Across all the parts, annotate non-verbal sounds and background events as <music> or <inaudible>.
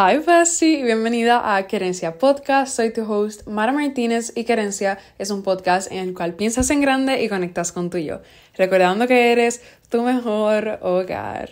Hi Bestie y bienvenida a Querencia Podcast. Soy tu host Mara Martínez y Querencia es un podcast en el cual piensas en grande y conectas con tu yo, recordando que eres tu mejor hogar.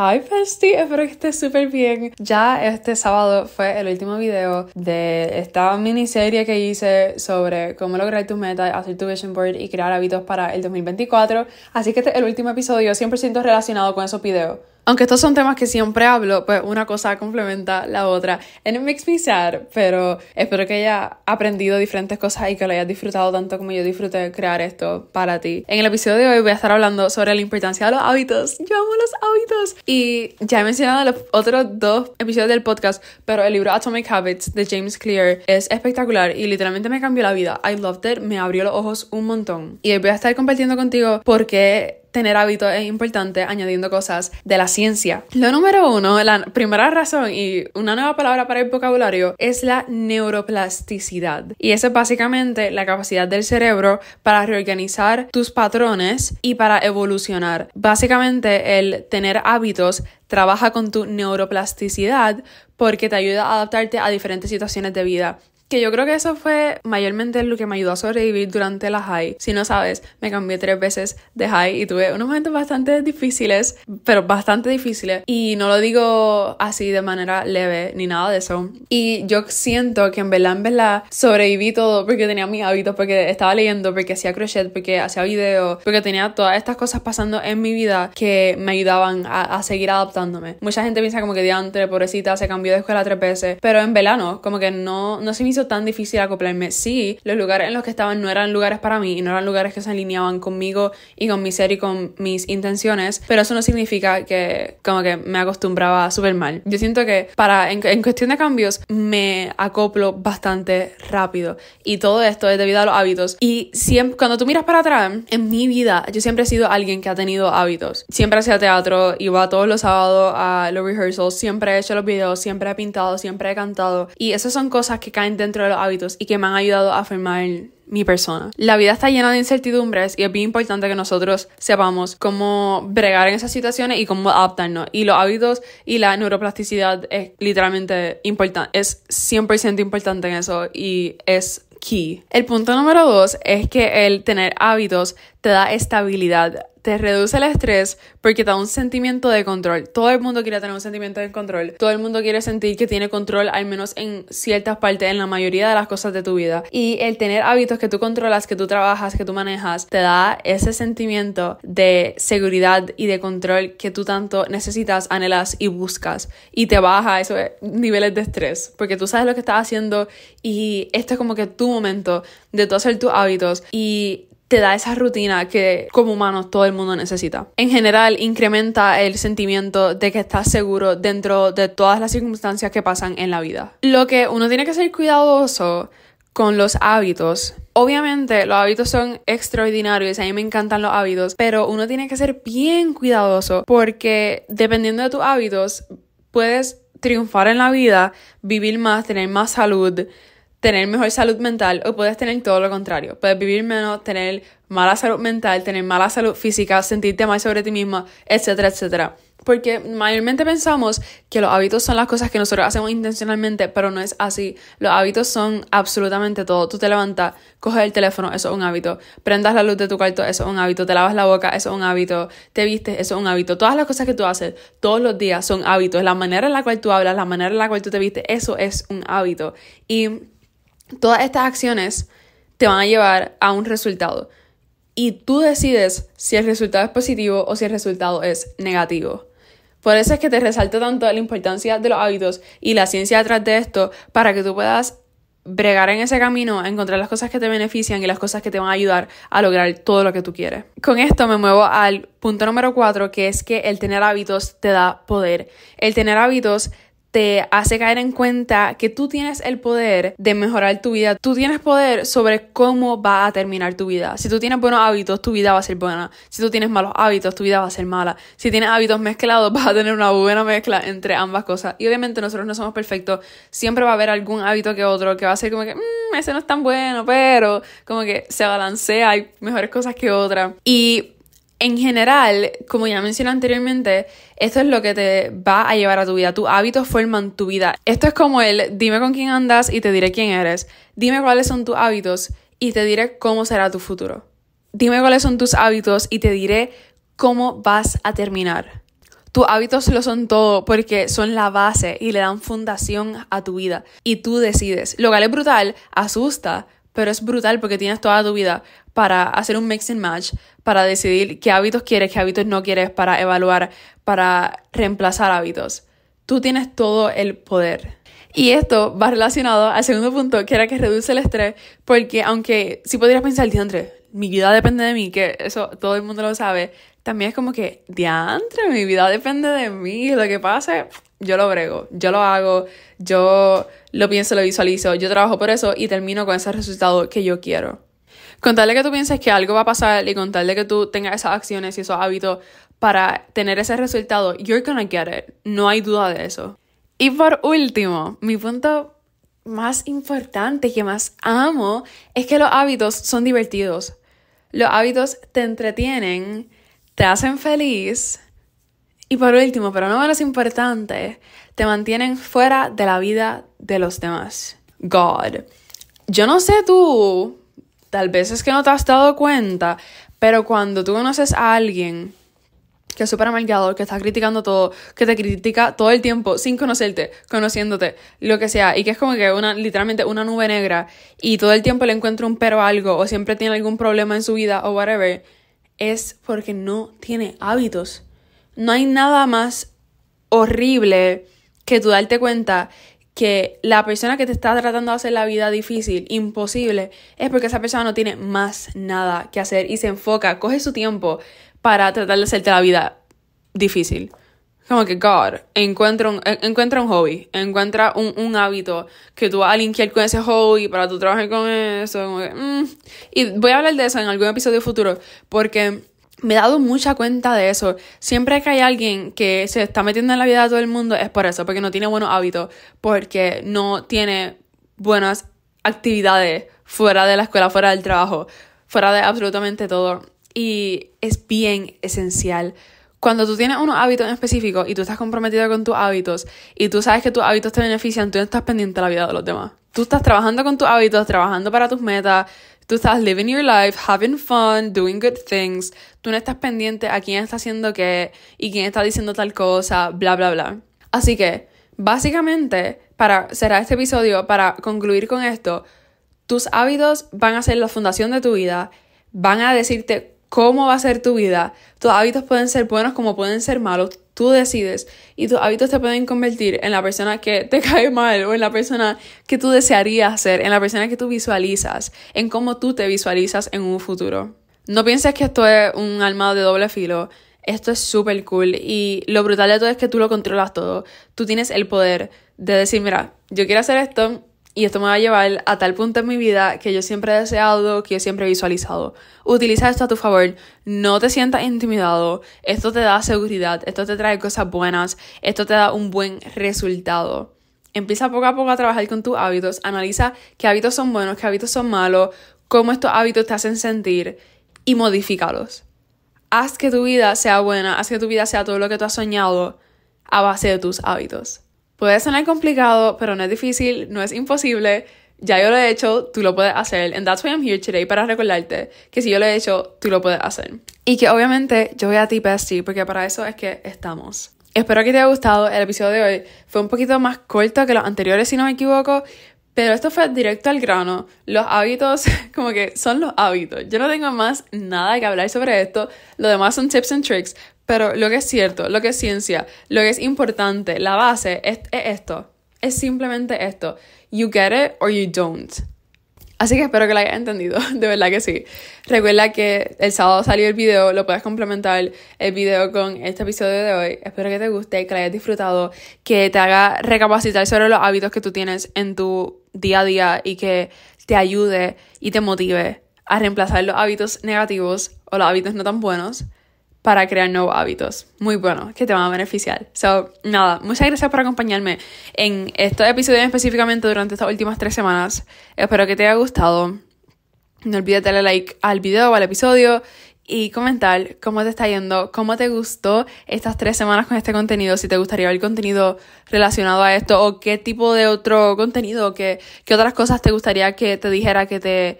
Hi Bestie, espero que estés súper bien. Ya este sábado fue el último video de esta miniserie que hice sobre cómo lograr tus metas, hacer tu vision board y crear hábitos para el 2024. Así que este es el último episodio 100% relacionado con esos videos. Aunque estos son temas que siempre hablo, pues una cosa complementa la otra. And it makes me sad, pero espero que hayas aprendido diferentes cosas y que lo hayas disfrutado tanto como yo disfruté crear esto para ti. En el episodio de hoy voy a estar hablando sobre la importancia de los hábitos. Yo amo los hábitos. Y ya he mencionado los otros dos episodios del podcast, pero el libro Atomic Habits de James Clear es espectacular y literalmente me cambió la vida. I loved it, me abrió los ojos un montón. Y hoy voy a estar compartiendo contigo por qué tener hábitos es importante añadiendo cosas de la ciencia. Lo número uno, la primera razón y una nueva palabra para el vocabulario es la neuroplasticidad. Y eso es básicamente la capacidad del cerebro para reorganizar tus patrones y para evolucionar. Básicamente el tener hábitos trabaja con tu neuroplasticidad porque te ayuda a adaptarte a diferentes situaciones de vida que yo creo que eso fue mayormente lo que me ayudó a sobrevivir durante la high. Si no sabes, me cambié tres veces de high y tuve unos momentos bastante difíciles, pero bastante difíciles. Y no lo digo así de manera leve ni nada de eso. Y yo siento que en verdad, en verdad, sobreviví todo porque tenía mis hábitos, porque estaba leyendo, porque hacía crochet, porque hacía videos, porque tenía todas estas cosas pasando en mi vida que me ayudaban a, seguir adaptándome. Mucha gente piensa como que diante, pobrecita, se cambió de escuela tres veces, pero en verdad no, como que no, no se me hizo tan difícil acoplarme. Sí, los lugares en los que estaban no eran lugares para mí y no eran lugares que se alineaban conmigo y con mi ser y con mis intenciones, pero eso no significa que como que me acostumbraba súper mal. Yo siento que para en, en cuestión de cambios me acoplo bastante rápido y todo esto es debido a los hábitos y siempre cuando tú miras para atrás en mi vida yo siempre he sido alguien que ha tenido hábitos. Siempre hacía teatro, iba todos los sábados a los rehearsals, siempre he hecho los videos, siempre he pintado, siempre he cantado y esas son cosas que caen dentro de los hábitos y que me han ayudado a formar mi persona. La vida está llena de incertidumbres y es bien importante que nosotros sepamos cómo bregar en esas situaciones y cómo adaptarnos. Y los hábitos y la neuroplasticidad es literalmente importante, es 100% importante en eso y es key. El punto número dos es que el tener hábitos te da estabilidad te reduce el estrés porque te da un sentimiento de control. Todo el mundo quiere tener un sentimiento de control. Todo el mundo quiere sentir que tiene control, al menos en ciertas partes, en la mayoría de las cosas de tu vida. Y el tener hábitos que tú controlas, que tú trabajas, que tú manejas, te da ese sentimiento de seguridad y de control que tú tanto necesitas, anhelas y buscas. Y te baja esos niveles de estrés porque tú sabes lo que estás haciendo y este es como que tu momento de tú hacer tus hábitos y te da esa rutina que como humanos todo el mundo necesita. En general, incrementa el sentimiento de que estás seguro dentro de todas las circunstancias que pasan en la vida. Lo que uno tiene que ser cuidadoso con los hábitos. Obviamente los hábitos son extraordinarios, a mí me encantan los hábitos, pero uno tiene que ser bien cuidadoso porque dependiendo de tus hábitos puedes triunfar en la vida, vivir más, tener más salud, tener mejor salud mental o puedes tener todo lo contrario. Puedes vivir menos, tener mala salud mental, tener mala salud física, sentirte mal sobre ti misma, etcétera, etcétera. Porque mayormente pensamos que los hábitos son las cosas que nosotros hacemos intencionalmente, pero no es así. Los hábitos son absolutamente todo. Tú te levantas, coges el teléfono, eso es un hábito. Prendas la luz de tu cuarto, eso es un hábito. Te lavas la boca, eso es un hábito. Te vistes, eso es un hábito. Todas las cosas que tú haces todos los días son hábitos. La manera en la cual tú hablas, la manera en la cual tú te vistes, eso es un hábito. Y Todas estas acciones te van a llevar a un resultado y tú decides si el resultado es positivo o si el resultado es negativo. Por eso es que te resalto tanto la importancia de los hábitos y la ciencia detrás de esto para que tú puedas bregar en ese camino, encontrar las cosas que te benefician y las cosas que te van a ayudar a lograr todo lo que tú quieres. Con esto me muevo al punto número cuatro, que es que el tener hábitos te da poder. El tener hábitos te hace caer en cuenta que tú tienes el poder de mejorar tu vida. Tú tienes poder sobre cómo va a terminar tu vida. Si tú tienes buenos hábitos, tu vida va a ser buena. Si tú tienes malos hábitos, tu vida va a ser mala. Si tienes hábitos mezclados, <laughs> vas a tener una buena mezcla entre ambas cosas. Y obviamente nosotros no somos perfectos. Siempre va a haber algún hábito que otro que va a ser como que, mmm, ese no es tan bueno, pero como que se balancea, hay mejores cosas que otras. Y en general, como ya mencioné anteriormente, esto es lo que te va a llevar a tu vida. Tus hábitos forman tu vida. Esto es como el dime con quién andas y te diré quién eres. Dime cuáles son tus hábitos y te diré cómo será tu futuro. Dime cuáles son tus hábitos y te diré cómo vas a terminar. Tus hábitos lo son todo porque son la base y le dan fundación a tu vida. Y tú decides. Lo cual es brutal, asusta, pero es brutal porque tienes toda tu vida para hacer un mix and match, para decidir qué hábitos quieres, qué hábitos no quieres, para evaluar, para reemplazar hábitos. Tú tienes todo el poder. Y esto va relacionado al segundo punto, que era que reduce el estrés, porque aunque si podrías pensar, diantre, mi vida depende de mí, que eso todo el mundo lo sabe, también es como que, diantre, mi vida depende de mí, lo que pase, yo lo brego, yo lo hago, yo lo pienso, lo visualizo, yo trabajo por eso y termino con ese resultado que yo quiero. Contarle que tú pienses que algo va a pasar y contarle que tú tengas esas acciones y esos hábitos para tener ese resultado, you're gonna get it. No hay duda de eso. Y por último, mi punto más importante que más amo es que los hábitos son divertidos. Los hábitos te entretienen, te hacen feliz y por último, pero no menos importante, te mantienen fuera de la vida de los demás. God. Yo no sé tú, tal vez es que no te has dado cuenta, pero cuando tú conoces a alguien que es súper amargado, que está criticando todo, que te critica todo el tiempo sin conocerte, conociéndote, lo que sea, y que es como que una, literalmente una nube negra, y todo el tiempo le encuentra un pero algo, o siempre tiene algún problema en su vida, o whatever, es porque no tiene hábitos. No hay nada más horrible que tú darte cuenta que la persona que te está tratando de hacer la vida difícil, imposible, es porque esa persona no tiene más nada que hacer y se enfoca, coge su tiempo para tratar de hacerte la vida difícil. Como que, God, encuentra un, encuentra un hobby, encuentra un, un hábito que tú vas a linkear con ese hobby para tú trabajar con eso. Mm. Y voy a hablar de eso en algún episodio futuro, porque me he dado mucha cuenta de eso. Siempre que hay alguien que se está metiendo en la vida de todo el mundo es por eso, porque no tiene buenos hábitos, porque no tiene buenas actividades fuera de la escuela, fuera del trabajo, fuera de absolutamente todo. Y es bien esencial. Cuando tú tienes unos hábitos en específico y tú estás comprometido con tus hábitos y tú sabes que tus hábitos te benefician, tú no estás pendiente de la vida de los demás. Tú estás trabajando con tus hábitos, trabajando para tus metas, Tú estás living your life, having fun, doing good things. Tú no estás pendiente a quién está haciendo qué y quién está diciendo tal cosa, bla, bla, bla. Así que, básicamente, para cerrar este episodio, para concluir con esto, tus hábitos van a ser la fundación de tu vida, van a decirte cómo va a ser tu vida. Tus hábitos pueden ser buenos como pueden ser malos tú decides y tus hábitos te pueden convertir en la persona que te <laughs> cae mal o en la persona que tú desearías ser, en la persona que tú visualizas, en cómo tú te visualizas en un futuro. No pienses que esto es un arma de doble filo. Esto es súper cool y lo brutal de todo es que tú lo controlas todo. Tú tienes el poder de decir, mira, yo quiero hacer esto, y esto me va a llevar a tal punto en mi vida que yo siempre he deseado, que yo siempre he visualizado. Utiliza esto a tu favor, no te sientas intimidado, esto te da seguridad, esto te trae cosas buenas, esto te da un buen resultado. Empieza poco a poco a trabajar con tus hábitos, analiza qué hábitos son buenos, qué hábitos son malos, cómo estos hábitos te hacen sentir y modifícalos. Haz que tu vida sea buena, haz que tu vida sea todo lo que tú has soñado a base de tus hábitos. Puede sonar complicado, pero no es difícil, no es imposible. Ya yo lo he hecho, tú lo puedes hacer. And that's why I'm here today, para recordarte que si yo lo he hecho, tú lo puedes hacer. Y que obviamente yo voy a ti, bestie, porque para eso es que estamos. Espero que te haya gustado. El episodio de hoy fue un poquito más corto que los anteriores, si no me equivoco. Pero esto fue directo al grano. Los hábitos, <laughs> como que son los hábitos. Yo no tengo más nada que hablar sobre esto. Lo demás son tips and tricks. Pero lo que es cierto, lo que es ciencia, lo que es importante, la base es, esto. Es simplemente esto. You get it or you don't. Así que espero que lo hayas entendido, <laughs> de verdad que sí. Recuerda que el sábado salió el video, lo puedes complementar el video con este episodio de hoy. Espero que te guste, que lo hayas disfrutado, que te haga recapacitar sobre los hábitos que tú tienes en tu día a día y que te ayude y te motive a reemplazar los hábitos negativos o los hábitos no tan buenos para crear nuevos hábitos muy buenos que te van a beneficiar. So, nada, muchas gracias por acompañarme en estos episodios específicamente durante estas últimas tres semanas. Espero que te haya gustado. No olvides darle like al video o al episodio y comentar cómo te está yendo, cómo te gustó estas tres semanas con este contenido, si te gustaría ver contenido relacionado a esto o qué tipo de otro contenido, qué, qué otras cosas te gustaría que te dijera que te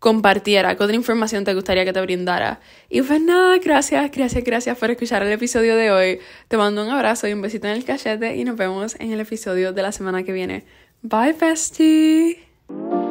compartiera, qué otra información te gustaría que te brindara. Y pues nada, gracias, gracias, gracias por escuchar el episodio de hoy. Te mando un abrazo y un besito en el cachete y nos vemos en el episodio de la semana que viene. Bye, bestie.